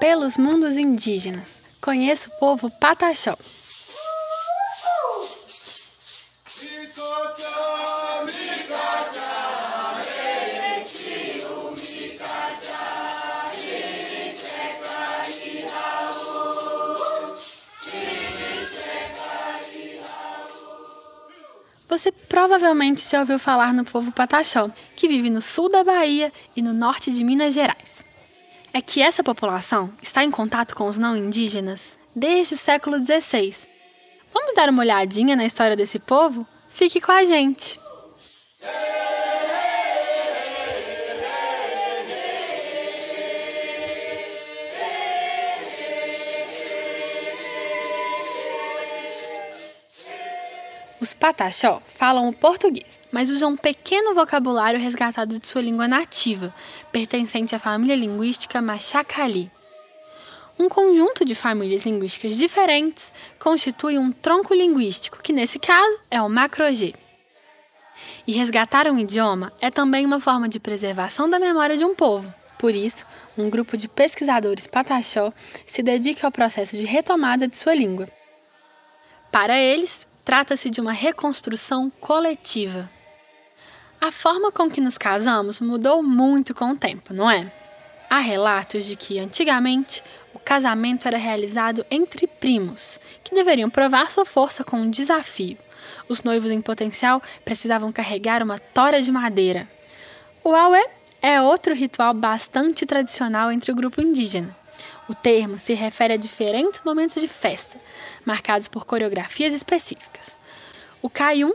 Pelos mundos indígenas, conheça o povo Pataxó. Você provavelmente já ouviu falar no povo Pataxó, que vive no sul da Bahia e no norte de Minas Gerais. É que essa população está em contato com os não indígenas desde o século XVI. Vamos dar uma olhadinha na história desse povo? Fique com a gente! Os Pataxó falam o português, mas usam um pequeno vocabulário resgatado de sua língua nativa, pertencente à família linguística Machacali. Um conjunto de famílias linguísticas diferentes constitui um tronco linguístico, que nesse caso é o macro-G. E resgatar um idioma é também uma forma de preservação da memória de um povo. Por isso, um grupo de pesquisadores pataxó se dedica ao processo de retomada de sua língua. Para eles, trata-se de uma reconstrução coletiva. A forma com que nos casamos mudou muito com o tempo, não é? Há relatos de que, antigamente, o casamento era realizado entre primos, que deveriam provar sua força com um desafio. Os noivos em potencial precisavam carregar uma tora de madeira. O aué é outro ritual bastante tradicional entre o grupo indígena. O termo se refere a diferentes momentos de festa, marcados por coreografias específicas. O caium,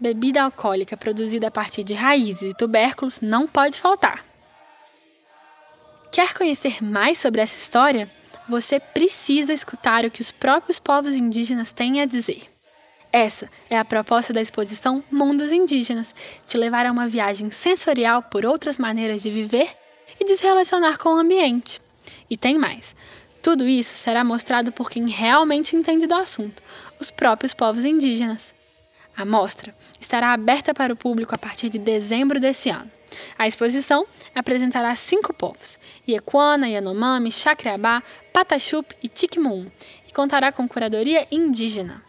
bebida alcoólica produzida a partir de raízes e tubérculos, não pode faltar. Quer conhecer mais sobre essa história? Você precisa escutar o que os próprios povos indígenas têm a dizer. Essa é a proposta da exposição Mundos Indígenas te levar a uma viagem sensorial por outras maneiras de viver e de se relacionar com o ambiente. E tem mais. Tudo isso será mostrado por quem realmente entende do assunto, os próprios povos indígenas. A mostra estará aberta para o público a partir de dezembro desse ano. A exposição apresentará cinco povos: Iequana, Yanomami, Chacreabá, Pataxup e Tikmum, e contará com curadoria indígena.